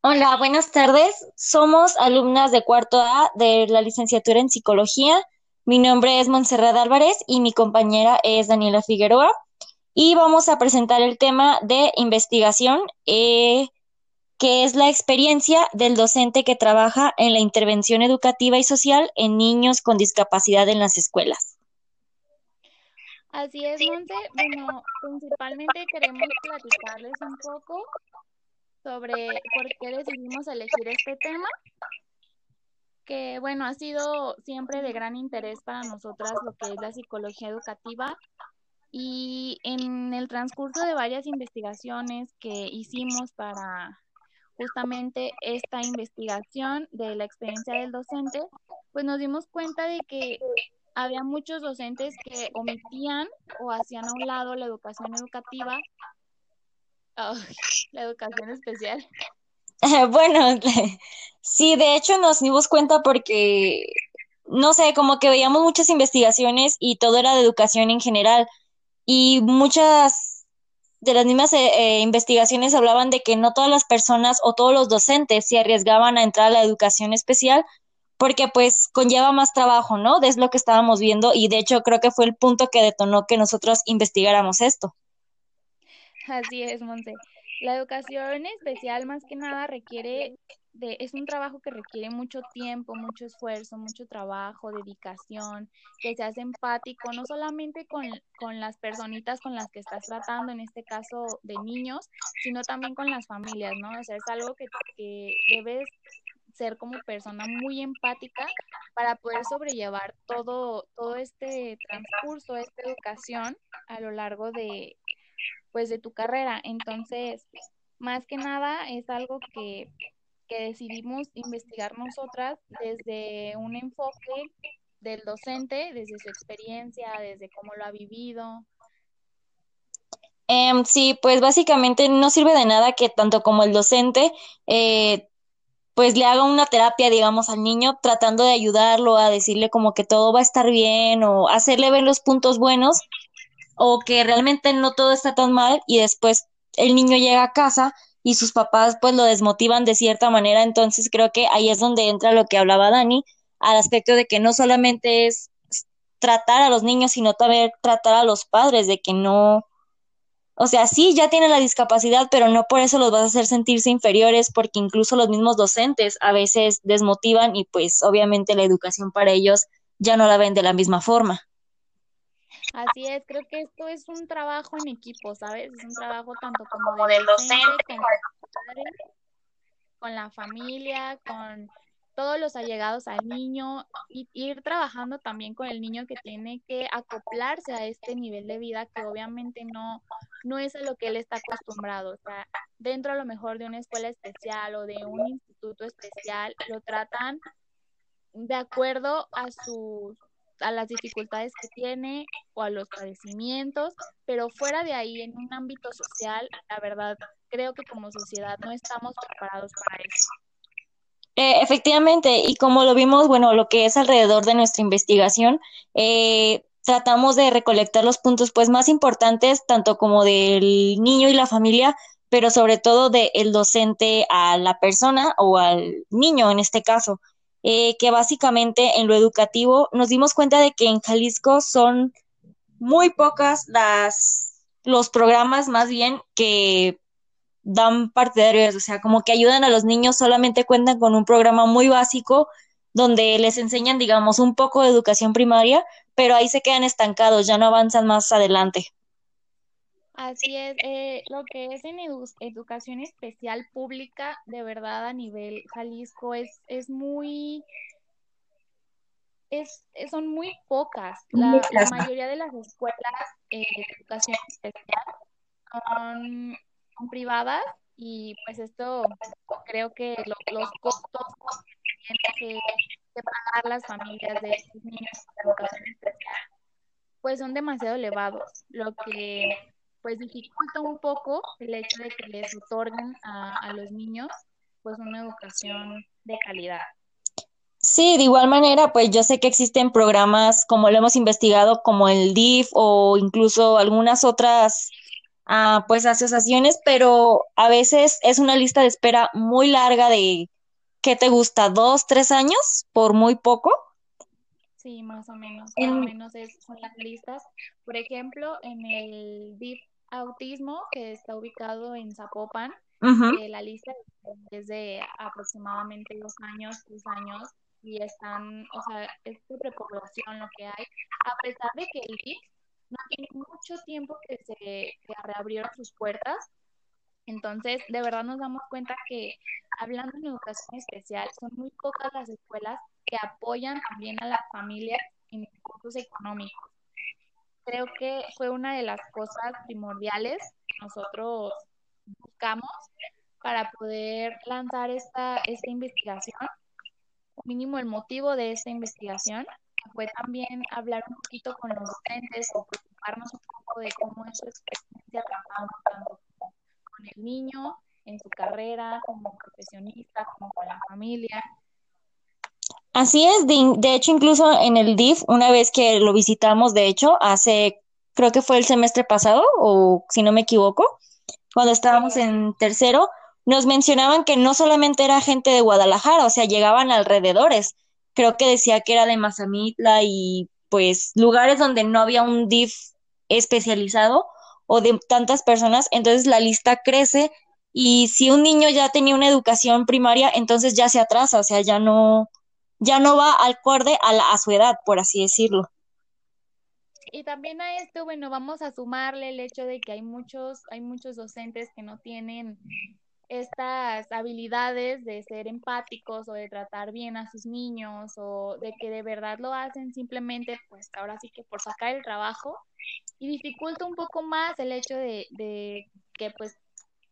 Hola, buenas tardes. Somos alumnas de cuarto A de la licenciatura en psicología. Mi nombre es Montserrat Álvarez y mi compañera es Daniela Figueroa. Y vamos a presentar el tema de investigación, eh, que es la experiencia del docente que trabaja en la intervención educativa y social en niños con discapacidad en las escuelas. Así es, Monse. Bueno, principalmente queremos platicarles un poco sobre por qué decidimos elegir este tema, que bueno, ha sido siempre de gran interés para nosotras lo que es la psicología educativa. Y en el transcurso de varias investigaciones que hicimos para justamente esta investigación de la experiencia del docente, pues nos dimos cuenta de que había muchos docentes que omitían o hacían a un lado la educación educativa la educación especial. bueno, sí, de hecho nos dimos cuenta porque, no sé, como que veíamos muchas investigaciones y todo era de educación en general. Y muchas de las mismas eh, eh, investigaciones hablaban de que no todas las personas o todos los docentes se arriesgaban a entrar a la educación especial porque pues conlleva más trabajo, ¿no? Es lo que estábamos viendo y de hecho creo que fue el punto que detonó que nosotros investigáramos esto. Así es, Monse. La educación especial más que nada requiere de, es un trabajo que requiere mucho tiempo, mucho esfuerzo, mucho trabajo, dedicación, que se hace empático, no solamente con, con las personitas con las que estás tratando, en este caso de niños, sino también con las familias, ¿no? O sea, es algo que, que debes ser como persona muy empática para poder sobrellevar todo, todo este transcurso, esta educación a lo largo de, pues de tu carrera. Entonces, más que nada es algo que, que decidimos investigar nosotras desde un enfoque del docente, desde su experiencia, desde cómo lo ha vivido. Em, sí, pues básicamente no sirve de nada que tanto como el docente, eh, pues le haga una terapia, digamos, al niño, tratando de ayudarlo a decirle como que todo va a estar bien o hacerle ver los puntos buenos o que realmente no todo está tan mal y después el niño llega a casa y sus papás pues lo desmotivan de cierta manera, entonces creo que ahí es donde entra lo que hablaba Dani, al aspecto de que no solamente es tratar a los niños, sino también tratar a los padres, de que no, o sea, sí, ya tienen la discapacidad, pero no por eso los vas a hacer sentirse inferiores, porque incluso los mismos docentes a veces desmotivan y pues obviamente la educación para ellos ya no la ven de la misma forma. Así es, creo que esto es un trabajo en equipo, ¿sabes? Es un trabajo tanto como del docente, con, con la familia, con todos los allegados al niño y ir trabajando también con el niño que tiene que acoplarse a este nivel de vida que obviamente no, no es a lo que él está acostumbrado. O sea, dentro a lo mejor de una escuela especial o de un instituto especial, lo tratan de acuerdo a sus a las dificultades que tiene o a los padecimientos, pero fuera de ahí, en un ámbito social, la verdad, creo que como sociedad no estamos preparados para eso. Eh, efectivamente, y como lo vimos, bueno, lo que es alrededor de nuestra investigación, eh, tratamos de recolectar los puntos pues más importantes, tanto como del niño y la familia, pero sobre todo del docente a la persona o al niño en este caso. Eh, que básicamente en lo educativo nos dimos cuenta de que en Jalisco son muy pocas las los programas más bien que dan partidarios, o sea, como que ayudan a los niños, solamente cuentan con un programa muy básico donde les enseñan, digamos, un poco de educación primaria, pero ahí se quedan estancados, ya no avanzan más adelante. Así es, eh, lo que es en educación especial pública, de verdad a nivel Jalisco es, es muy, es, son muy pocas. La, mayoría de las escuelas eh, de educación especial son, privadas y pues esto creo que los costos que tienen que, pagar las familias de estos niños de educación especial pues son demasiado elevados, lo que pues dificulta un poco el hecho de que les otorguen a, a los niños pues una educación de calidad. Sí, de igual manera, pues yo sé que existen programas como lo hemos investigado, como el DIF o incluso algunas otras a pues asociaciones, pero a veces es una lista de espera muy larga de, ¿qué te gusta? ¿Dos, tres años? Por muy poco. Sí, más o menos, más o menos es, son las listas. Por ejemplo, en el DIF Autismo, que está ubicado en Zapopan, eh, la lista es de aproximadamente dos años, tres años, y están, o sea, es de prepoblación lo que hay, a pesar de que el DIF no tiene mucho tiempo que se que reabrieron sus puertas. Entonces, de verdad nos damos cuenta que hablando en educación especial, son muy pocas las escuelas que apoyan también a las familias en recursos económicos. Creo que fue una de las cosas primordiales que nosotros buscamos para poder lanzar esta, esta investigación, mínimo el motivo de esta investigación, fue también hablar un poquito con los docentes o preocuparnos un poco de cómo es su experiencia trabajando tanto con el niño en su carrera, como profesionista, como con la familia. Así es, de, hecho incluso en el DIF, una vez que lo visitamos, de hecho, hace, creo que fue el semestre pasado, o si no me equivoco, cuando estábamos en tercero, nos mencionaban que no solamente era gente de Guadalajara, o sea, llegaban alrededores. Creo que decía que era de Mazamitla y pues lugares donde no había un DIF especializado o de tantas personas, entonces la lista crece y si un niño ya tenía una educación primaria, entonces ya se atrasa, o sea, ya no, ya no va al acorde a, a su edad, por así decirlo. Y también a esto, bueno, vamos a sumarle el hecho de que hay muchos, hay muchos docentes que no tienen estas habilidades de ser empáticos o de tratar bien a sus niños o de que de verdad lo hacen simplemente, pues ahora sí que por sacar el trabajo y dificulta un poco más el hecho de, de que pues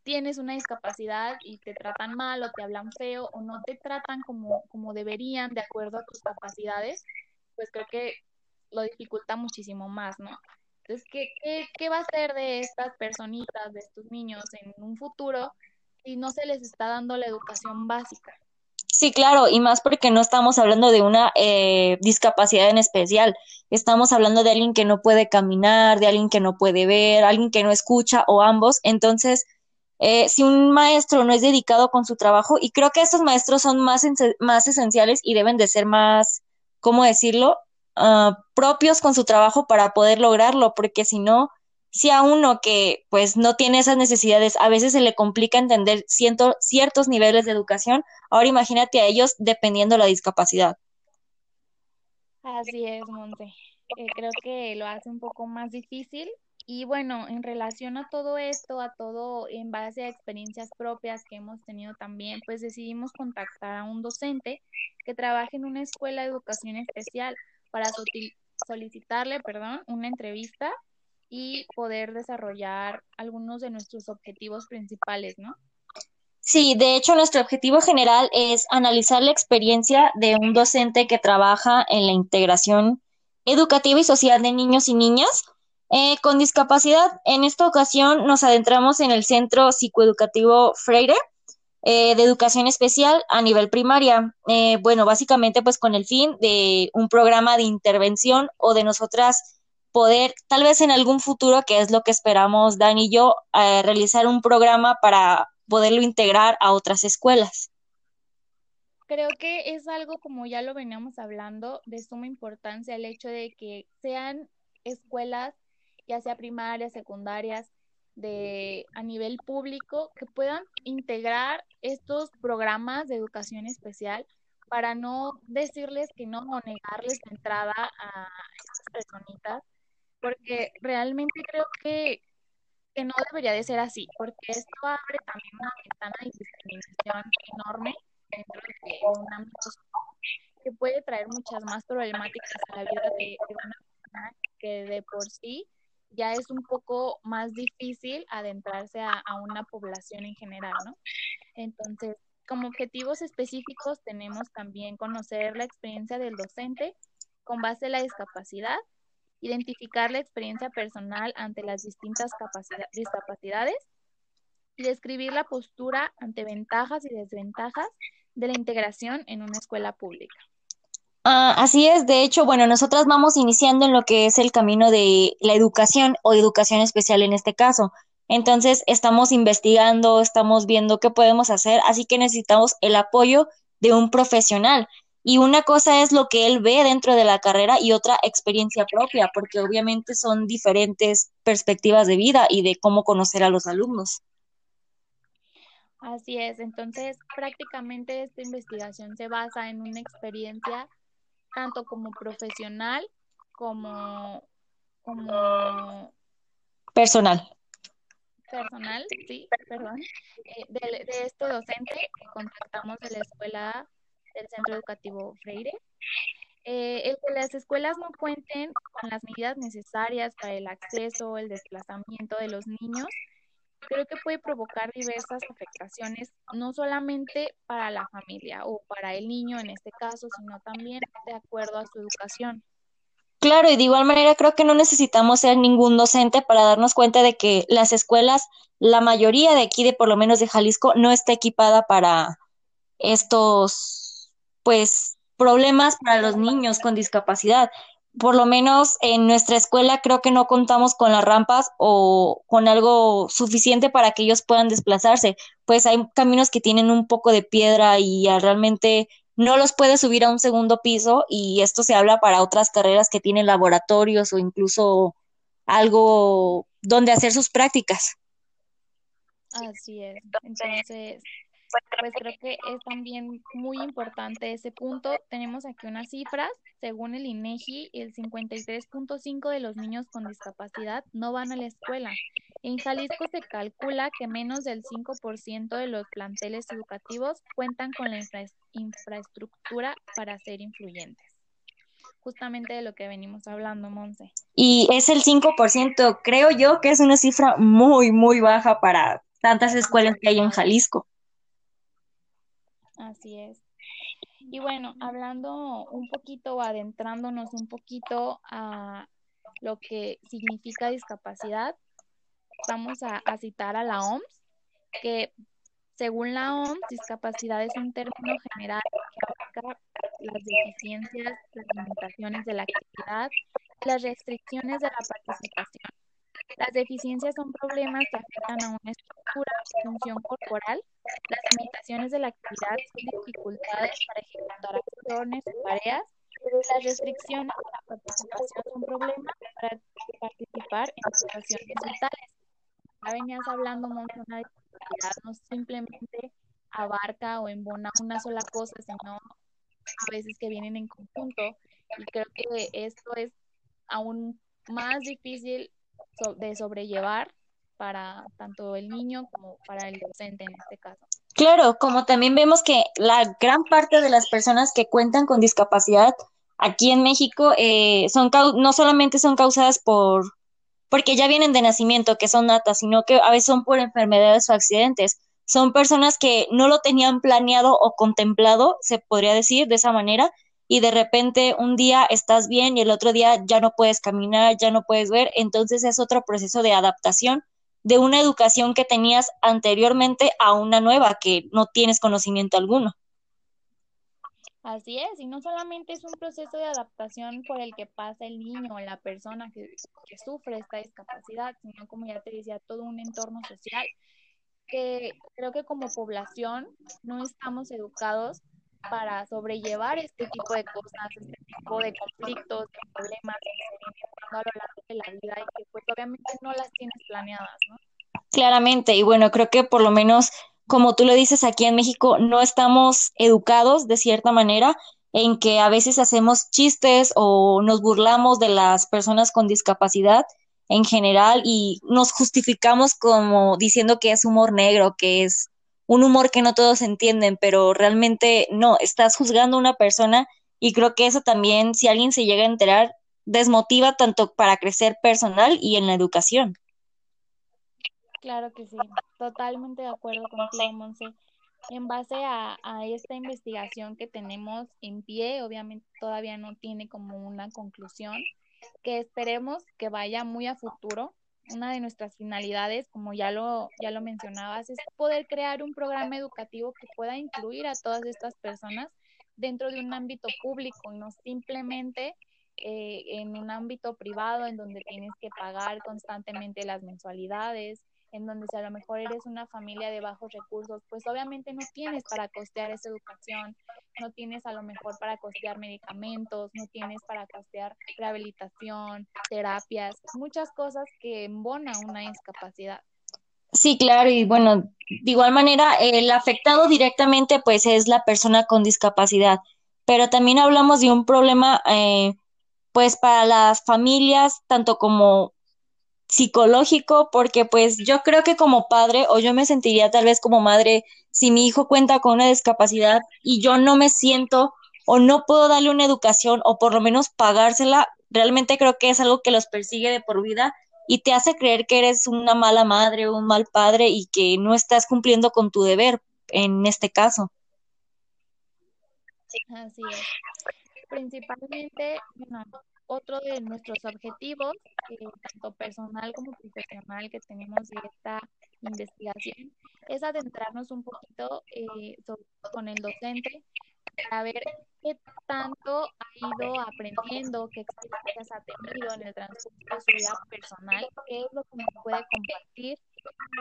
tienes una discapacidad y te tratan mal o te hablan feo o no te tratan como, como deberían de acuerdo a tus capacidades, pues creo que lo dificulta muchísimo más, ¿no? Entonces, ¿qué, qué, qué va a ser de estas personitas, de estos niños en un futuro si no se les está dando la educación básica? Sí, claro, y más porque no estamos hablando de una eh, discapacidad en especial, estamos hablando de alguien que no puede caminar, de alguien que no puede ver, alguien que no escucha o ambos. Entonces, eh, si un maestro no es dedicado con su trabajo, y creo que estos maestros son más, más esenciales y deben de ser más, ¿cómo decirlo?, uh, propios con su trabajo para poder lograrlo, porque si no, si a uno que pues no tiene esas necesidades, a veces se le complica entender ciertos niveles de educación, ahora imagínate a ellos dependiendo de la discapacidad. Así es, Monte. Eh, creo que lo hace un poco más difícil y bueno, en relación a todo esto, a todo en base a experiencias propias que hemos tenido también, pues decidimos contactar a un docente que trabaja en una escuela de educación especial para solicitarle, perdón, una entrevista y poder desarrollar algunos de nuestros objetivos principales, ¿no? Sí, de hecho nuestro objetivo general es analizar la experiencia de un docente que trabaja en la integración educativa y social de niños y niñas eh, con discapacidad, en esta ocasión nos adentramos en el Centro Psicoeducativo Freire eh, de Educación Especial a nivel primaria. Eh, bueno, básicamente pues con el fin de un programa de intervención o de nosotras poder, tal vez en algún futuro, que es lo que esperamos Dan y yo, realizar un programa para poderlo integrar a otras escuelas. Creo que es algo, como ya lo veníamos hablando, de suma importancia el hecho de que sean escuelas ya sea primarias, secundarias, de a nivel público, que puedan integrar estos programas de educación especial para no decirles que no o negarles la entrada a estas personitas, porque realmente creo que, que no debería de ser así, porque esto abre también una ventana de discriminación enorme dentro de un ámbito que puede traer muchas más problemáticas a la vida de, de una persona que de por sí ya es un poco más difícil adentrarse a, una población en general, ¿no? Entonces, como objetivos específicos tenemos también conocer la experiencia del docente con base en la discapacidad, identificar la experiencia personal ante las distintas discapacidades y describir la postura ante ventajas y desventajas de la integración en una escuela pública. Ah, así es, de hecho, bueno, nosotras vamos iniciando en lo que es el camino de la educación o educación especial en este caso. Entonces, estamos investigando, estamos viendo qué podemos hacer, así que necesitamos el apoyo de un profesional. Y una cosa es lo que él ve dentro de la carrera y otra experiencia propia, porque obviamente son diferentes perspectivas de vida y de cómo conocer a los alumnos. Así es, entonces prácticamente esta investigación se basa en una experiencia tanto como profesional como, como personal. Personal, sí, perdón, eh, de, de, este docente que contactamos de la escuela del Centro Educativo Freire. Eh, el que las escuelas no cuenten con las medidas necesarias para el acceso, el desplazamiento de los niños, creo que puede provocar diversas afectaciones, no solamente para la familia o para el niño en este caso, sino también de acuerdo a su educación. Claro, y de igual manera creo que no necesitamos ser ningún docente para darnos cuenta de que las escuelas, la mayoría de aquí, de por lo menos de Jalisco, no está equipada para estos, pues, problemas para los niños con discapacidad por lo menos en nuestra escuela creo que no contamos con las rampas o con algo suficiente para que ellos puedan desplazarse, pues hay caminos que tienen un poco de piedra y realmente no los puede subir a un segundo piso y esto se habla para otras carreras que tienen laboratorios o incluso algo donde hacer sus prácticas. Así es. Entonces, pues creo que es también muy importante ese punto. Tenemos aquí unas cifras. Según el INEGI, el 53.5 de los niños con discapacidad no van a la escuela. En Jalisco se calcula que menos del 5% de los planteles educativos cuentan con la infraestructura para ser influyentes. Justamente de lo que venimos hablando, Monse. Y es el 5%, creo yo que es una cifra muy, muy baja para tantas escuelas que hay en Jalisco. Así es. Y bueno, hablando un poquito, adentrándonos un poquito a lo que significa discapacidad, vamos a, citar a la OMS, que según la OMS, discapacidad es un término general que abarca las deficiencias, las limitaciones de la actividad, las restricciones de la participación. Las deficiencias son problemas que afectan a una estructura, función corporal las limitaciones de la actividad son dificultades para ejecutar acciones o tareas. Las restricciones de la participación son problemas para participar en situaciones vitales. Ya venías hablando, de una discapacidad no simplemente abarca o embona una sola cosa, sino a veces que vienen en conjunto. Y creo que esto es aún más difícil de sobrellevar para tanto el niño como para el docente en este caso. Claro, como también vemos que la gran parte de las personas que cuentan con discapacidad aquí en México eh, son no solamente son causadas por porque ya vienen de nacimiento, que son natas, sino que a veces son por enfermedades o accidentes. Son personas que no lo tenían planeado o contemplado, se podría decir de esa manera, y de repente un día estás bien y el otro día ya no puedes caminar, ya no puedes ver, entonces es otro proceso de adaptación de una educación que tenías anteriormente a una nueva que no tienes conocimiento alguno. Así es, y no solamente es un proceso de adaptación por el que pasa el niño o la persona que, sufre esta discapacidad, sino como ya te decía, todo un entorno social que creo que como población no estamos educados para sobrellevar este tipo de cosas, este tipo de conflictos, de problemas que se vienen a lo largo de la vida y que pues obviamente no las tienes planeadas, ¿no? Claramente, y bueno, creo que por lo menos, como tú lo dices, aquí en México no estamos educados de cierta manera en que a veces hacemos chistes o nos burlamos de las personas con discapacidad en general y nos justificamos como diciendo que es humor negro, que es un humor que no todos entienden, pero realmente no, estás juzgando a una persona y creo que eso también, si alguien se llega a enterar, desmotiva tanto para crecer personal y en la educación. Claro que sí, totalmente de acuerdo contigo, Monse. En base a, a esta investigación que tenemos en pie, obviamente todavía no tiene como una conclusión, que esperemos que vaya muy a futuro, una de nuestras finalidades, como ya lo, ya lo mencionabas, es poder crear un programa educativo que pueda incluir a todas estas personas dentro de un ámbito público y no simplemente eh, en un ámbito privado en donde tienes que pagar constantemente las mensualidades, en donde si a lo mejor eres una familia de bajos recursos, pues obviamente no tienes para costear esa educación, no tienes a lo mejor para costear medicamentos, no tienes para costear rehabilitación, terapias, muchas cosas que embona una discapacidad. Sí, claro, y bueno, de igual manera, el afectado directamente pues es la persona con discapacidad, pero también hablamos de un problema eh, pues para las familias, tanto como psicológico, porque pues yo creo que como padre, o yo me sentiría tal vez como madre, si mi hijo cuenta con una discapacidad y yo no me siento o no puedo darle una educación o por lo menos pagársela, realmente creo que es algo que los persigue de por vida y te hace creer que eres una mala madre o un mal padre y que no estás cumpliendo con tu deber en este caso. Así es. Principalmente, bueno, otro de nuestros objetivos, eh, tanto personal como profesional que tenemos de esta investigación, es adentrarnos un poquito eh, con el docente para ver qué tanto ha ido aprendiendo, qué experiencias ha tenido en el transcurso de su vida personal, qué es lo que nos puede compartir.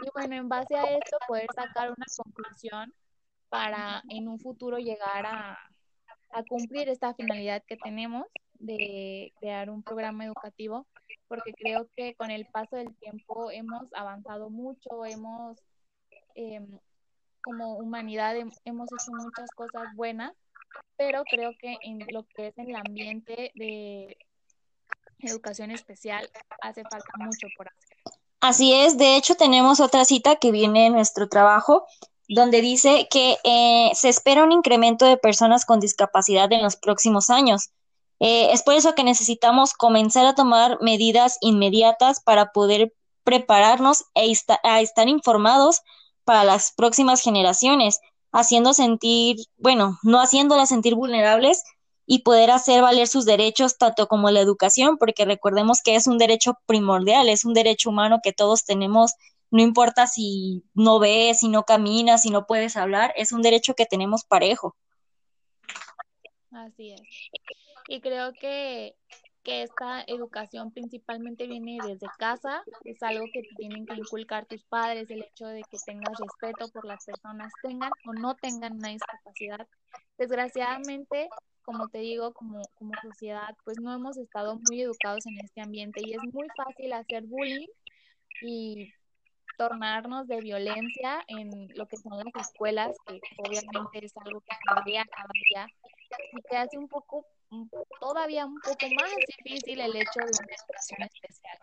Y bueno, en base a esto poder sacar una conclusión para en un futuro llegar a, a cumplir esta finalidad que tenemos de crear un programa educativo, porque creo que con el paso del tiempo hemos avanzado mucho, hemos, em, como humanidad, hemos hecho muchas cosas buenas, pero creo que en lo que es el ambiente de educación especial hace falta mucho por hacer. Así es, de hecho tenemos otra cita que viene en nuestro trabajo donde dice que eh, se espera un incremento de personas con discapacidad en los próximos años. Eh, es por eso que necesitamos comenzar a tomar medidas inmediatas para poder prepararnos e a estar informados para las próximas generaciones, haciendo sentir, bueno, no haciéndolas sentir vulnerables y poder hacer valer sus derechos tanto como la educación, porque recordemos que es un derecho primordial, es un derecho humano que todos tenemos, no importa si no ves, si no caminas, si no puedes hablar, es un derecho que tenemos parejo. Así es. Y creo que, que esta educación principalmente viene desde casa, es algo que tienen que inculcar tus padres, el hecho de que tengas respeto por las personas, tengan o no tengan una discapacidad. Desgraciadamente, como te digo, como, como sociedad, pues no hemos estado muy educados en este ambiente y es muy fácil hacer bullying y tornarnos de violencia en lo que son las escuelas, que obviamente es algo que cambia cada día y que hace un poco todavía un poco más difícil el hecho de una educación especial.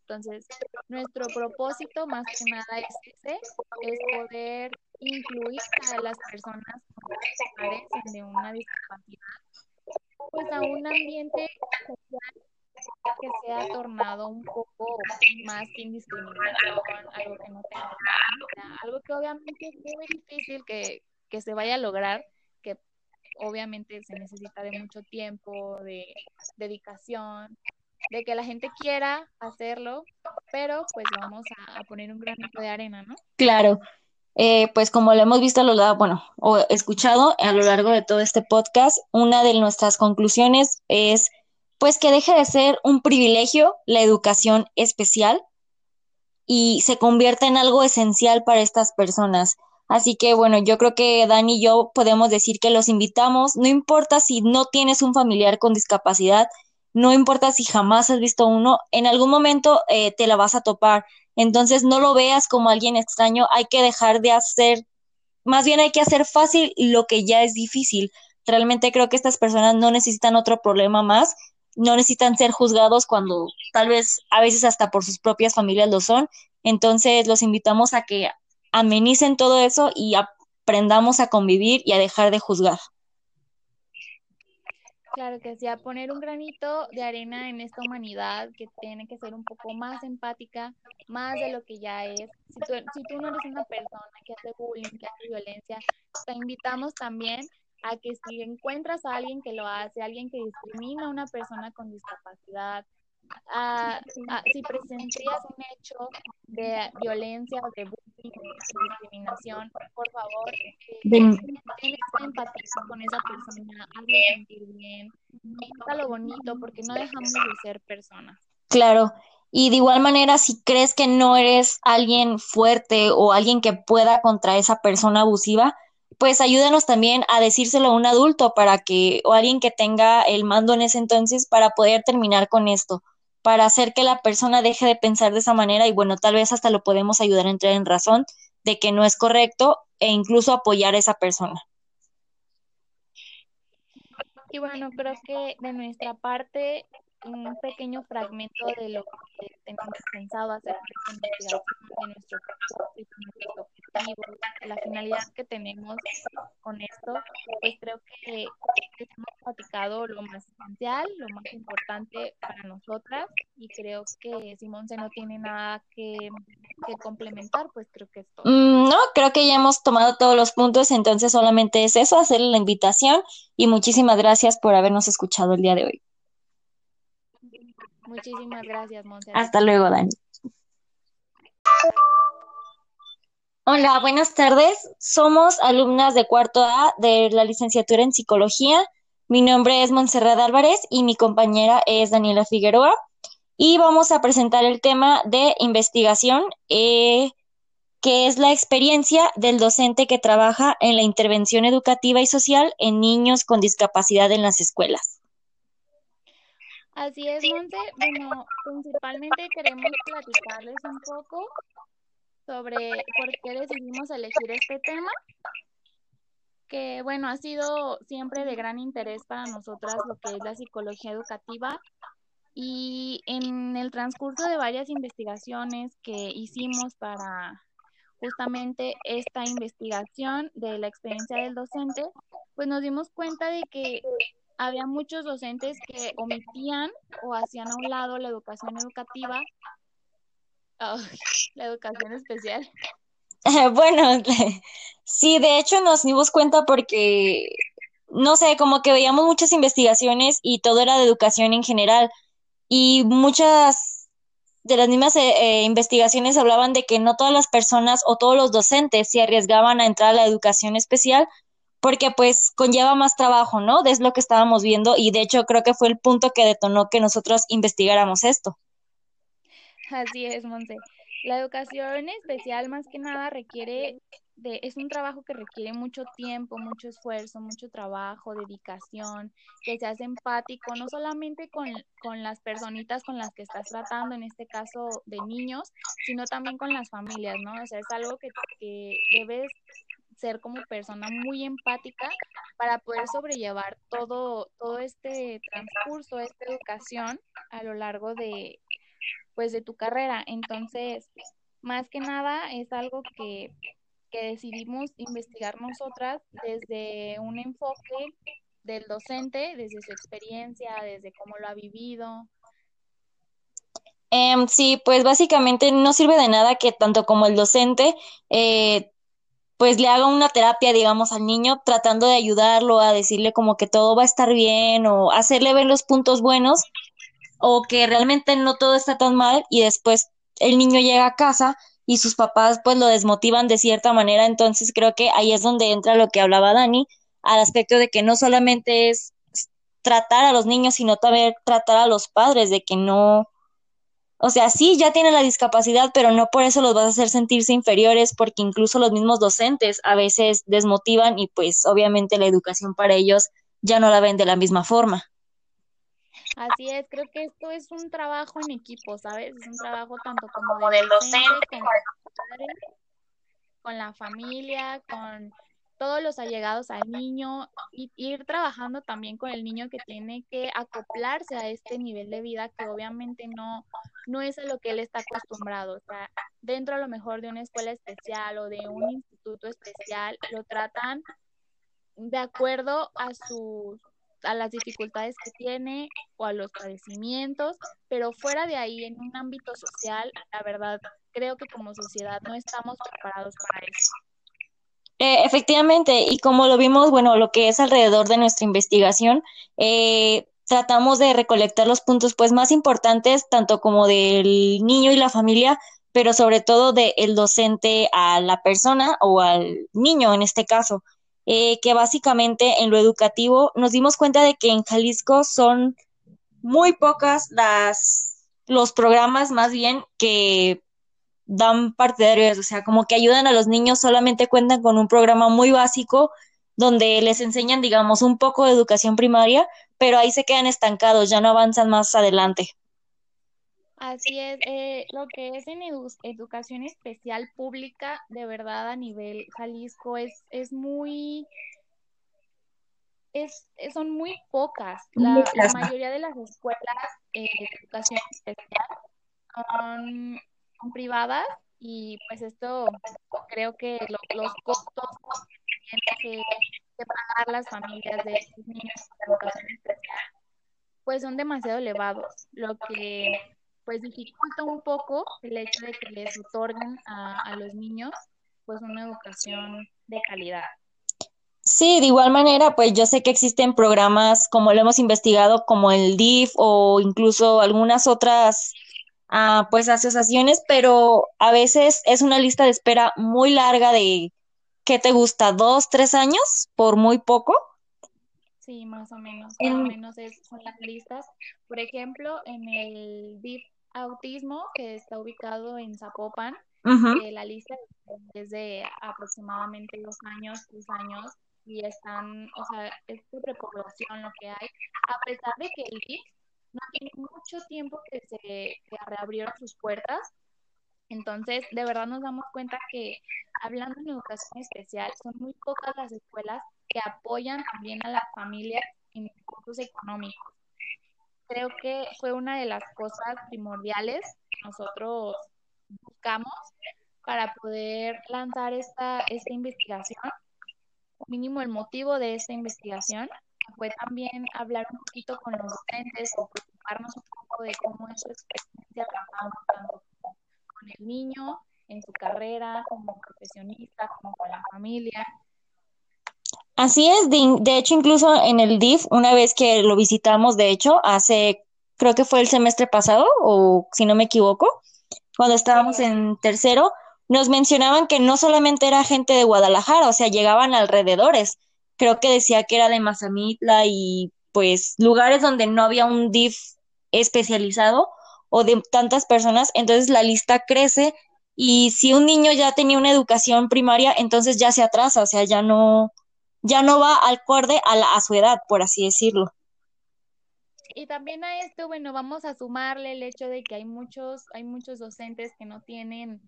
Entonces, nuestro propósito más que nada es ese, es poder incluir a las personas que carecen de una discapacidad, pues a un ambiente social que se ha tornado un poco más sin discriminación, algo que no tenga, algo que obviamente es muy difícil que, que se vaya a lograr, obviamente se necesita de mucho tiempo, de dedicación, de que la gente quiera hacerlo, pero pues vamos a, poner un granito de arena, ¿no? Claro. Eh, pues como lo hemos visto a lo largo, bueno, o escuchado a lo largo de todo este podcast, una de nuestras conclusiones es pues que deje de ser un privilegio la educación especial y se convierta en algo esencial para estas personas. Así que bueno, yo creo que Dani y yo podemos decir que los invitamos, no importa si no tienes un familiar con discapacidad, no importa si jamás has visto uno, en algún momento eh, te la vas a topar. Entonces no lo veas como alguien extraño, hay que dejar de hacer, más bien hay que hacer fácil lo que ya es difícil. Realmente creo que estas personas no necesitan otro problema más, no necesitan ser juzgados cuando tal vez a veces hasta por sus propias familias lo son. Entonces los invitamos a que amenicen todo eso y aprendamos a convivir y a dejar de juzgar. Claro que sí, a poner un granito de arena en esta humanidad que tiene que ser un poco más empática, más de lo que ya es. Si tú, si tú no eres una persona que hace bullying, que hace violencia, te invitamos también a que si encuentras a alguien que lo hace, alguien que discrimina a una persona con discapacidad, si presentías un hecho de violencia o de bullying, discriminación, por favor, eh, ten empatía con esa persona, hazlo sentir bien, lo bonito, porque no dejamos de ser personas. Claro, Y de igual manera, si crees que no eres alguien fuerte o alguien que pueda contra esa persona abusiva, pues ayúdanos también a decírselo a un adulto para que, o alguien que tenga el mando en ese entonces para poder terminar con esto, para hacer que la persona deje de pensar de esa manera y bueno, tal vez hasta lo podemos ayudar a entrar en razón de que no es correcto e incluso apoyar a esa persona. Y bueno, creo que de nuestra parte un pequeño fragmento de lo que tenemos pensado hacer esta investigación, de nuestro la finalidad que tenemos con esto, pues creo que hemos platicado lo más esencial, lo más importante para nosotras y creo que Simón se no tiene nada que, que complementar, pues creo que es todo. Mm, no, creo que ya hemos tomado todos los puntos, entonces solamente es eso, hacerle la invitación y muchísimas gracias por habernos escuchado el día de hoy. Muchísimas gracias, Monse. Hasta luego, Dani. Hola, buenas tardes. Somos alumnas de cuarto A de la licenciatura en psicología. Mi nombre es Montserrat Álvarez y mi compañera es Daniela Figueroa. Y vamos a presentar el tema de investigación, eh, que es la experiencia del docente que trabaja en la intervención educativa y social en niños con discapacidad en las escuelas. Así es, Monte. Bueno, principalmente queremos platicarles un poco sobre por qué decidimos elegir este tema, que bueno, ha sido siempre de gran interés para nosotras lo que es la psicología educativa. Y en el transcurso de varias investigaciones que hicimos para justamente esta investigación de la experiencia del docente, pues nos dimos cuenta de que había muchos docentes que omitían o hacían a un lado la educación educativa, la educación especial. bueno, sí, de hecho nos dimos cuenta porque, no sé, como que veíamos muchas investigaciones y todo era de educación en general y muchas de las mismas eh, eh, investigaciones hablaban de que no todas las personas o todos los docentes se arriesgaban a entrar a la educación especial porque pues conlleva más trabajo, ¿no? Es lo que estábamos viendo y de hecho creo que fue el punto que detonó que nosotros investigáramos esto. Así es, Monse. La educación especial más que nada requiere de, es un trabajo que requiere mucho tiempo, mucho esfuerzo, mucho trabajo, dedicación, que se hace empático, no solamente con, con las personitas con las que estás tratando, en este caso de niños, sino también con las familias, ¿no? O sea, es algo que, que debes ser como persona muy empática para poder sobrellevar todo, todo este transcurso, esta educación a lo largo de, pues, de tu carrera. Entonces, más que nada es algo que, que decidimos investigar nosotras desde un enfoque del docente, desde su experiencia, desde cómo lo ha vivido, em, sí, pues básicamente no sirve de nada que tanto como el docente eh, pues le haga una terapia, digamos, al niño, tratando de ayudarlo a decirle como que todo va a estar bien o hacerle ver los puntos buenos o que realmente no todo está tan mal y después el niño llega a casa y sus papás pues lo desmotivan de cierta manera, entonces creo que ahí es donde entra lo que hablaba Dani, al aspecto de que no solamente es tratar a los niños, sino también tratar a los padres, de que no, o sea, sí, ya tienen la discapacidad, pero no por eso los vas a hacer sentirse inferiores, porque incluso los mismos docentes a veces desmotivan y pues obviamente la educación para ellos ya no la ven de la misma forma. Así es, creo que esto es un trabajo en equipo, ¿sabes? Es un trabajo tanto como del docente, con la familia, con todos los allegados al niño y ir trabajando también con el niño que tiene que acoplarse a este nivel de vida que obviamente no, no es a lo que él está acostumbrado. O sea, dentro a lo mejor de una escuela especial o de un instituto especial, lo tratan de acuerdo a sus a las dificultades que tiene o a los padecimientos, pero fuera de ahí, en un ámbito social, la verdad, creo que como sociedad no estamos preparados para eso. Eh, efectivamente, y como lo vimos, bueno, lo que es alrededor de nuestra investigación, eh, tratamos de recolectar los puntos pues más importantes, tanto como del niño y la familia, pero sobre todo del docente a la persona o al niño en este caso, eh, que básicamente en lo educativo nos dimos cuenta de que en Jalisco son muy pocas las los programas más bien que dan partidarios, o sea, como que ayudan a los niños, solamente cuentan con un programa muy básico donde les enseñan, digamos, un poco de educación primaria, pero ahí se quedan estancados, ya no avanzan más adelante. Así es, eh, lo que es en educación especial pública, de verdad a nivel Jalisco es, es muy, es, son muy pocas. La, mayoría de las escuelas eh, de educación especial son, privadas y pues esto creo que los costos que tienen que, pagar las familias de estos niños de educación especial pues son demasiado elevados, lo que pues dificulta un poco el hecho de que les otorguen a, a los niños pues una educación de calidad. Sí, de igual manera, pues yo sé que existen programas como lo hemos investigado, como el DIF o incluso algunas otras ah, pues asociaciones, pero a veces es una lista de espera muy larga de, ¿qué te gusta? ¿Dos, tres años? Por muy poco. Sí, más o menos, más o menos es, son las listas. Por ejemplo, en el DIF autismo, que está ubicado en Zapopan, eh, la lista es de aproximadamente dos años, tres años, y están, o sea, es de repoblación lo que hay, a pesar de que el DIF no tiene mucho tiempo que se que reabrieron sus puertas. Entonces, de verdad nos damos cuenta que hablando en educación especial, son muy pocas las escuelas que apoyan también a las familias en recursos económicos creo que fue una de las cosas primordiales que nosotros buscamos para poder lanzar esta, esta investigación, mínimo el motivo de esta investigación, fue también hablar un poquito con los docentes o preocuparnos un poco de cómo es su experiencia trabajando tanto con el niño en su carrera, como profesionista, como con la familia, Así es, de, hecho incluso en el DIF, una vez que lo visitamos, de hecho, hace, creo que fue el semestre pasado, o si no me equivoco, cuando estábamos en tercero, nos mencionaban que no solamente era gente de Guadalajara, o sea, llegaban alrededores. Creo que decía que era de Mazamitla y pues lugares donde no había un DIF especializado o de tantas personas, entonces la lista crece y si un niño ya tenía una educación primaria, entonces ya se atrasa, o sea, ya no, ya no va al acorde a, a su edad, por así decirlo. Y también a esto, bueno, vamos a sumarle el hecho de que hay muchos, hay muchos docentes que no tienen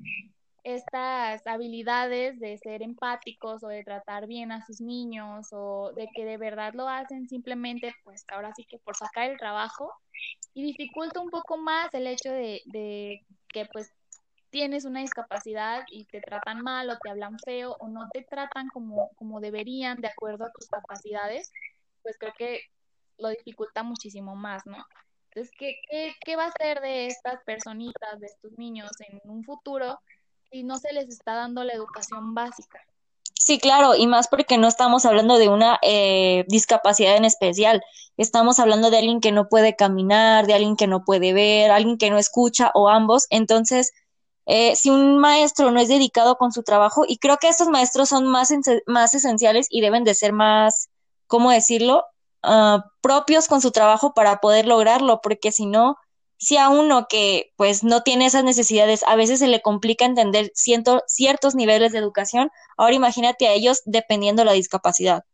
estas habilidades de ser empáticos o de tratar bien a sus niños o de que de verdad lo hacen simplemente, pues ahora sí que por sacar el trabajo y dificulta un poco más el hecho de, de que pues tienes una discapacidad y te tratan mal o te hablan feo o no te tratan como, como deberían de acuerdo a tus capacidades, pues creo que lo dificulta muchísimo más, ¿no? Entonces, ¿qué, qué, va a ser de estas personitas, de estos niños en un futuro si no se les está dando la educación básica? Sí, claro, y más porque no estamos hablando de una eh, discapacidad en especial, estamos hablando de alguien que no puede caminar, de alguien que no puede ver, alguien que no escucha o ambos, entonces eh, si un maestro no es dedicado con su trabajo, y creo que estos maestros son más, más esenciales y deben de ser más, ¿cómo decirlo?, ah, propios con su trabajo para poder lograrlo, porque si no, si a uno que pues no tiene esas necesidades, a veces se le complica entender ciertos niveles de educación, ahora imagínate a ellos dependiendo de la discapacidad.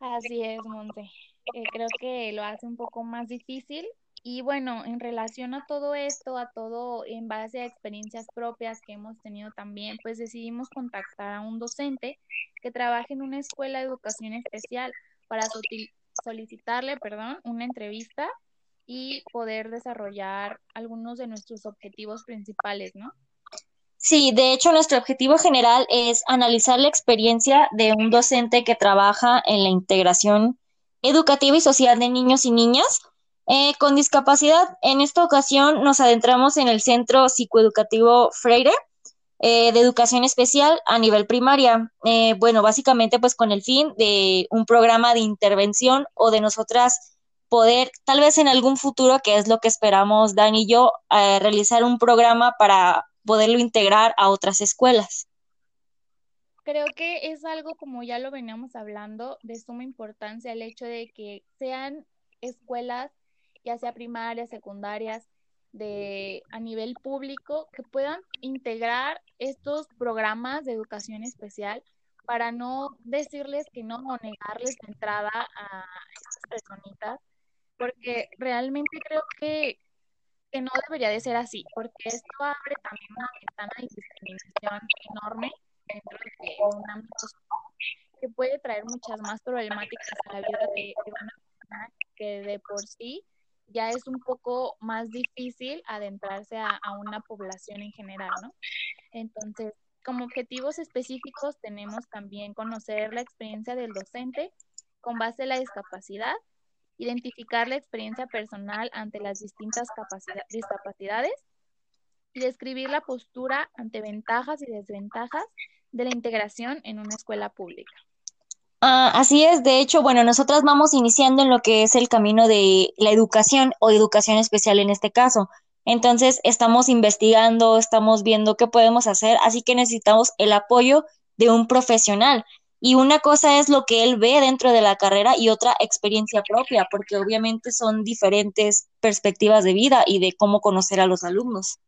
Así es, Monte. Eh, creo que lo hace un poco más difícil y bueno, en relación a todo esto, a todo en base a experiencias propias que hemos tenido también, pues decidimos contactar a un docente que trabaje en una escuela de educación especial para solicitarle, perdón, una entrevista y poder desarrollar algunos de nuestros objetivos principales, ¿no? Sí, de hecho nuestro objetivo general es analizar la experiencia de un docente que trabaja en la integración educativa y social de niños y niñas eh, con discapacidad, en esta ocasión nos adentramos en el Centro Psicoeducativo Freire eh, de Educación Especial a nivel primaria. Eh, bueno, básicamente pues con el fin de un programa de intervención o de nosotras poder, tal vez en algún futuro, que es lo que esperamos Dan y yo, realizar un programa para poderlo integrar a otras escuelas. Creo que es algo, como ya lo veníamos hablando, de suma importancia el hecho de que sean escuelas ya sea primarias, secundarias, de a nivel público, que puedan integrar estos programas de educación especial para no decirles que no o negarles la entrada a estas personitas, porque realmente creo que, que no debería de ser así, porque esto abre también una ventana de discriminación enorme dentro de un ámbito que puede traer muchas más problemáticas a la vida de, una persona que de por sí ya es un poco más difícil adentrarse a, una población en general, ¿no? Entonces, como objetivos específicos tenemos también conocer la experiencia del docente con base en la discapacidad, identificar la experiencia personal ante las distintas discapacidades y describir la postura ante ventajas y desventajas de la integración en una escuela pública. Ah, así es, de hecho, bueno, nosotras vamos iniciando en lo que es el camino de la educación o educación especial en este caso. Entonces, estamos investigando, estamos viendo qué podemos hacer, así que necesitamos el apoyo de un profesional. Y una cosa es lo que él ve dentro de la carrera y otra experiencia propia, porque obviamente son diferentes perspectivas de vida y de cómo conocer a los alumnos.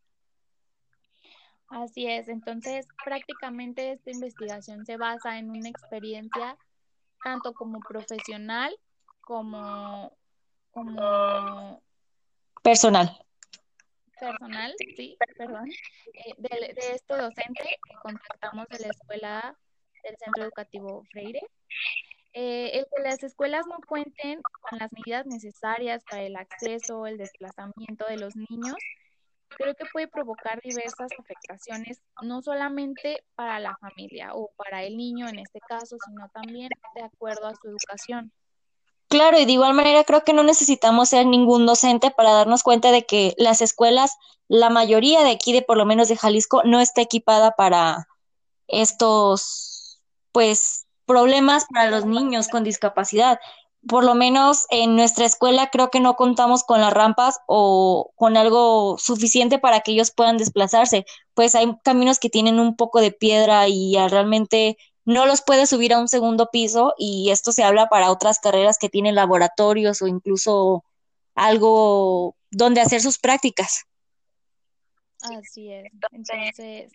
Así es, entonces prácticamente esta investigación se basa en una experiencia tanto como profesional como, como personal. Personal, sí, perdón, eh, de, de, este docente que contactamos de la escuela del Centro Educativo Freire. Eh, el que las escuelas no cuenten con las medidas necesarias para el acceso, el desplazamiento de los niños, creo que puede provocar diversas afectaciones, no solamente para la familia o para el niño en este caso, sino también de acuerdo a su educación. Claro, y de igual manera creo que no necesitamos ser ningún docente para darnos cuenta de que las escuelas, la mayoría de aquí, de por lo menos de Jalisco, no está equipada para estos, pues, problemas para los niños con discapacidad por lo menos en nuestra escuela creo que no contamos con las rampas o con algo suficiente para que ellos puedan desplazarse, pues hay caminos que tienen un poco de piedra y realmente no los puede subir a un segundo piso y esto se habla para otras carreras que tienen laboratorios o incluso algo donde hacer sus prácticas. Así es. Entonces,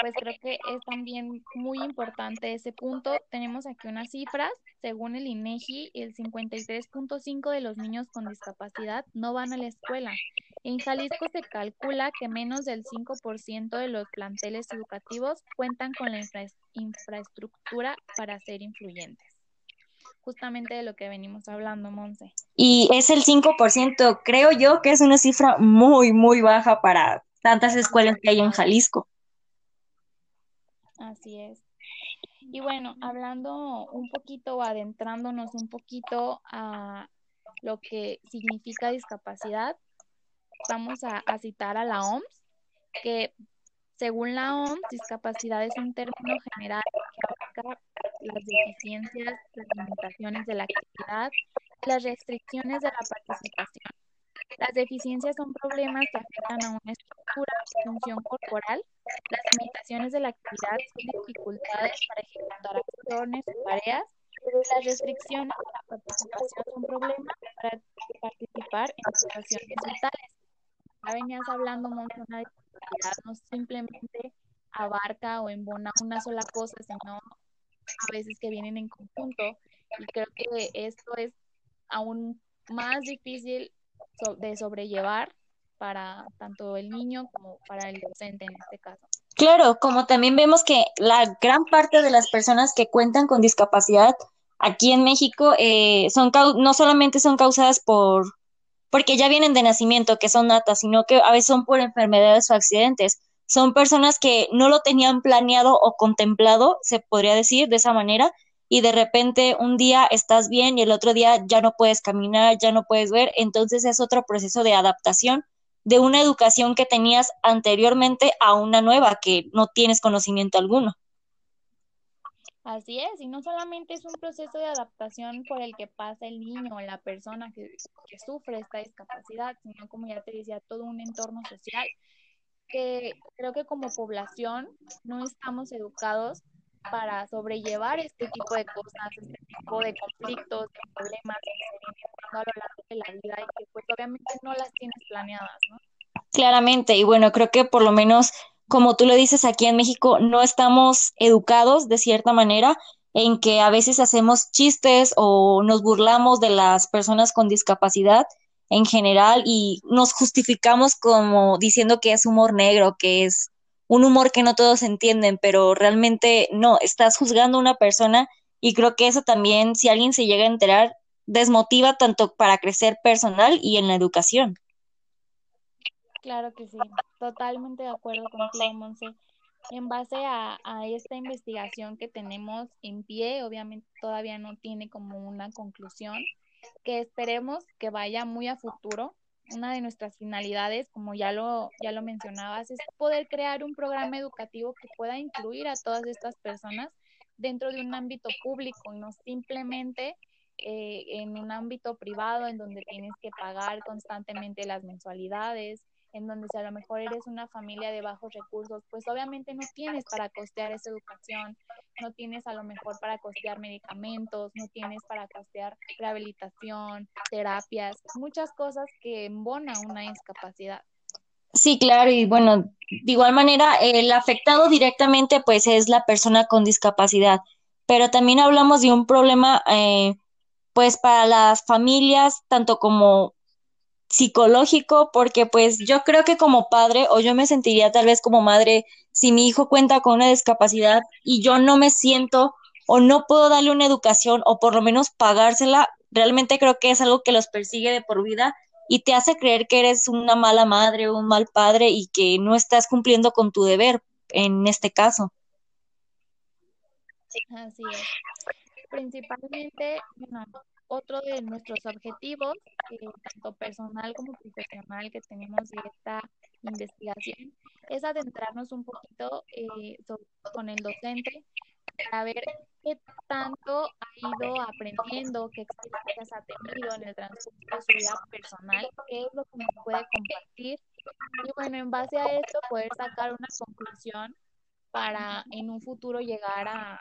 pues creo que es también muy importante ese punto. Tenemos aquí unas cifras. Según el INEGI, el 53.5 de los niños con discapacidad no van a la escuela. En Jalisco se calcula que menos del 5% de los planteles educativos cuentan con la infraestructura para ser influyentes. Justamente de lo que venimos hablando, Monse. Y es el 5%, creo yo que es una cifra muy, muy baja para tantas escuelas que hay en Jalisco. Así es. Y bueno, hablando un poquito adentrándonos un poquito a lo que significa discapacidad, vamos a, citar a la OMS, que según la OMS, discapacidad es un término general que abarca las deficiencias, las limitaciones de la actividad, las restricciones de la participación. Las deficiencias son problemas que afectan a una estructura o función corporal las limitaciones de la actividad son dificultades para ejecutar acciones o tareas. Las restricciones de la participación son problemas para participar en situaciones vitales. Ya venías hablando, Monse, una discapacidad no simplemente abarca o embona una sola cosa, sino a veces que vienen en conjunto. Y creo que esto es aún más difícil de sobrellevar para tanto el niño como para el docente en este caso. Claro, como también vemos que la gran parte de las personas que cuentan con discapacidad aquí en México eh, son no solamente son causadas por porque ya vienen de nacimiento, que son natas, sino que a veces son por enfermedades o accidentes. Son personas que no lo tenían planeado o contemplado, se podría decir de esa manera, y de repente un día estás bien y el otro día ya no puedes caminar, ya no puedes ver, entonces es otro proceso de adaptación de una educación que tenías anteriormente a una nueva que no tienes conocimiento alguno. Así es, y no solamente es un proceso de adaptación por el que pasa el niño o la persona que, sufre esta discapacidad, sino como ya te decía, todo un entorno social que creo que como población no estamos educados para sobrellevar este tipo de cosas, este tipo de conflictos, de problemas que se vienen a lo largo de la vida y que pues obviamente no las tienes planeadas, ¿no? Claramente, y bueno, creo que por lo menos, como tú lo dices, aquí en México no estamos educados de cierta manera en que a veces hacemos chistes o nos burlamos de las personas con discapacidad en general y nos justificamos como diciendo que es humor negro, que es un humor que no todos entienden, pero realmente no, estás juzgando a una persona y creo que eso también, si alguien se llega a enterar, desmotiva tanto para crecer personal y en la educación. Claro que sí, totalmente de acuerdo contigo, Monse. En base a, a, esta investigación que tenemos en pie, obviamente todavía no tiene como una conclusión, que esperemos que vaya muy a futuro. Una de nuestras finalidades, como ya lo, ya lo mencionabas, es poder crear un programa educativo que pueda incluir a todas estas personas dentro de un ámbito público y no simplemente eh, en un ámbito privado en donde tienes que pagar constantemente las mensualidades, en donde si a lo mejor eres una familia de bajos recursos, pues obviamente no tienes para costear esa educación, no tienes a lo mejor para costear medicamentos, no tienes para costear rehabilitación, terapias, muchas cosas que embona una discapacidad. Sí, claro, y bueno, de igual manera, el afectado directamente pues es la persona con discapacidad, pero también hablamos de un problema eh, pues para las familias, tanto como psicológico, porque pues yo creo que como padre, o yo me sentiría tal vez como madre, si mi hijo cuenta con una discapacidad y yo no me siento o no puedo darle una educación o por lo menos pagársela, realmente creo que es algo que los persigue de por vida y te hace creer que eres una mala madre o un mal padre y que no estás cumpliendo con tu deber en este caso. Así es. Principalmente, otro de nuestros objetivos, eh, tanto personal como profesional, que tenemos de esta investigación, es adentrarnos un poquito eh, con el docente para ver qué tanto ha ido aprendiendo, qué experiencias ha tenido en el transcurso de su vida personal, qué es lo que nos puede compartir. Y bueno, en base a esto, poder sacar una conclusión para en un futuro llegar a,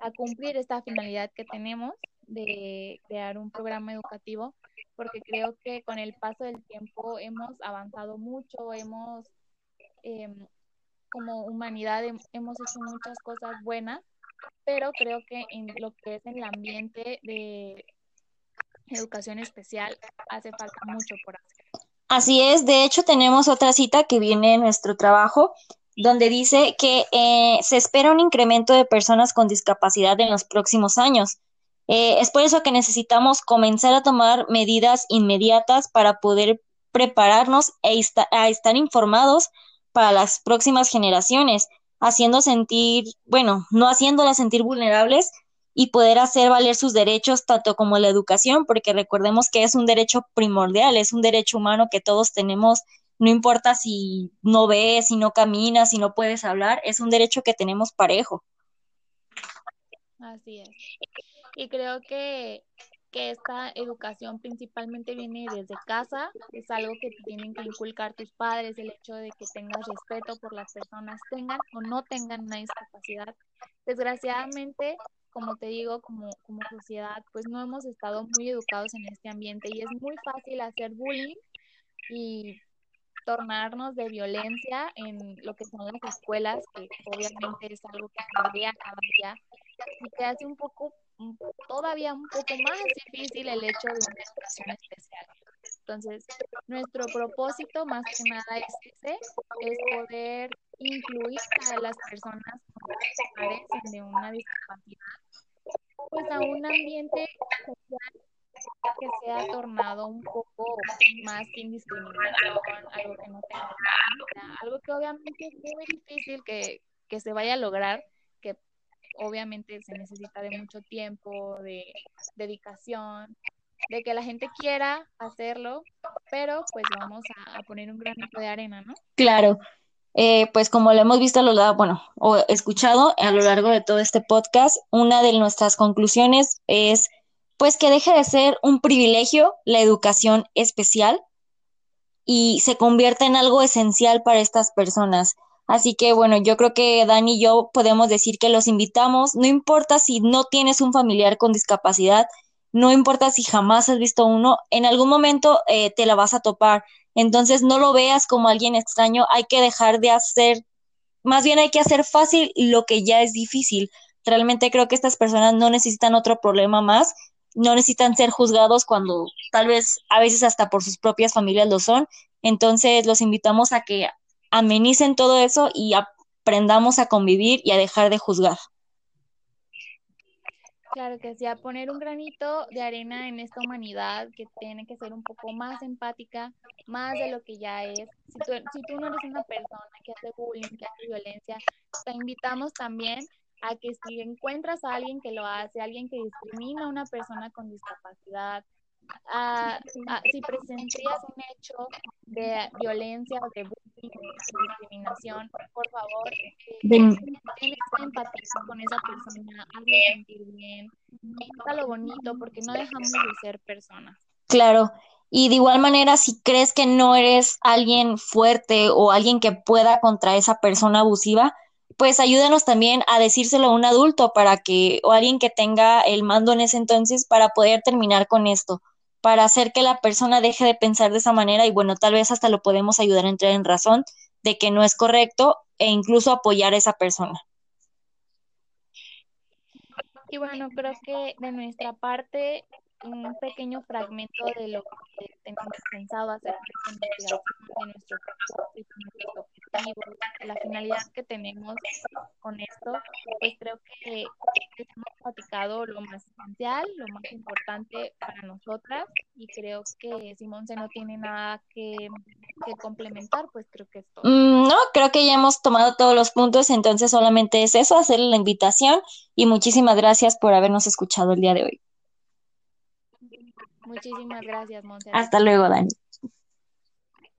a cumplir esta finalidad que tenemos de crear un programa educativo, porque creo que con el paso del tiempo hemos avanzado mucho, hemos, em, como humanidad, hemos hecho muchas cosas buenas, pero creo que en lo que es el ambiente de educación especial hace falta mucho por hacer. Así es, de hecho tenemos otra cita que viene en nuestro trabajo donde dice que eh, se espera un incremento de personas con discapacidad en los próximos años. Eh, es por eso que necesitamos comenzar a tomar medidas inmediatas para poder prepararnos e a estar informados para las próximas generaciones, haciendo sentir, bueno, no haciéndolas sentir vulnerables y poder hacer valer sus derechos, tanto como la educación, porque recordemos que es un derecho primordial, es un derecho humano que todos tenemos, no importa si no ves, si no caminas, si no puedes hablar, es un derecho que tenemos parejo. Así es. Y creo que, que esta educación principalmente viene desde casa, es algo que tienen que inculcar tus padres, el hecho de que tengas respeto por las personas, tengan o no tengan una discapacidad. Desgraciadamente, como te digo, como, como sociedad, pues no hemos estado muy educados en este ambiente y es muy fácil hacer bullying y tornarnos de violencia en lo que son las escuelas, que obviamente es algo que cambia cada día y que hace un poco todavía un poco más difícil el hecho de una educación especial. Entonces, nuestro propósito más que nada es ese, es poder incluir a las personas que padecen de una discapacidad, pues a un ambiente social que se ha tornado un poco más sin discriminación, algo que no tenga, algo que obviamente es muy difícil que, que se vaya a lograr, obviamente se necesita de mucho tiempo, de dedicación, de que la gente quiera hacerlo, pero pues vamos a, poner un granito de arena, ¿no? Claro. Eh, pues como lo hemos visto a lo largo, bueno, o escuchado a lo largo de todo este podcast, una de nuestras conclusiones es pues que deje de ser un privilegio la educación especial y se convierta en algo esencial para estas personas Así que bueno, yo creo que Dani y yo podemos decir que los invitamos, no importa si no tienes un familiar con discapacidad, no importa si jamás has visto uno, en algún momento eh, te la vas a topar. Entonces no lo veas como alguien extraño, hay que dejar de hacer, más bien hay que hacer fácil lo que ya es difícil. Realmente creo que estas personas no necesitan otro problema más, no necesitan ser juzgados cuando tal vez a veces hasta por sus propias familias lo son. Entonces los invitamos a que amenicen todo eso y aprendamos a convivir y a dejar de juzgar. Claro que sí, a poner un granito de arena en esta humanidad que tiene que ser un poco más empática, más de lo que ya es. Si tú, si tú no eres una persona que hace bullying, que hace violencia, te invitamos también a que si encuentras a alguien que lo hace, alguien que discrimina a una persona con discapacidad, a, si presentarías un hecho de violencia o de bullying, de discriminación, por favor, eh, empatía con esa persona, hazlo sentir bien, lo bonito, porque no dejamos de ser personas. Claro. Y de igual manera, si crees que no eres alguien fuerte o alguien que pueda contra esa persona abusiva, pues ayúdanos también a decírselo a un adulto para que, o alguien que tenga el mando en ese entonces para poder terminar con esto para hacer que la persona deje de pensar de esa manera y bueno, tal vez hasta lo podemos ayudar a entrar en razón de que no es correcto e incluso apoyar a esa persona. Y bueno, creo que de nuestra parte un pequeño fragmento de lo que tenemos pensado hacer esta investigación, de objetivos, la finalidad que tenemos con esto, pues creo que hemos platicado lo más esencial, lo más importante para nosotras y creo que Simón se no tiene nada que, que complementar, pues creo que es todo. Mm, no, creo que ya hemos tomado todos los puntos, entonces solamente es eso, hacerle la invitación y muchísimas gracias por habernos escuchado el día de hoy. Muchísimas gracias, Monse. Hasta luego, Dani.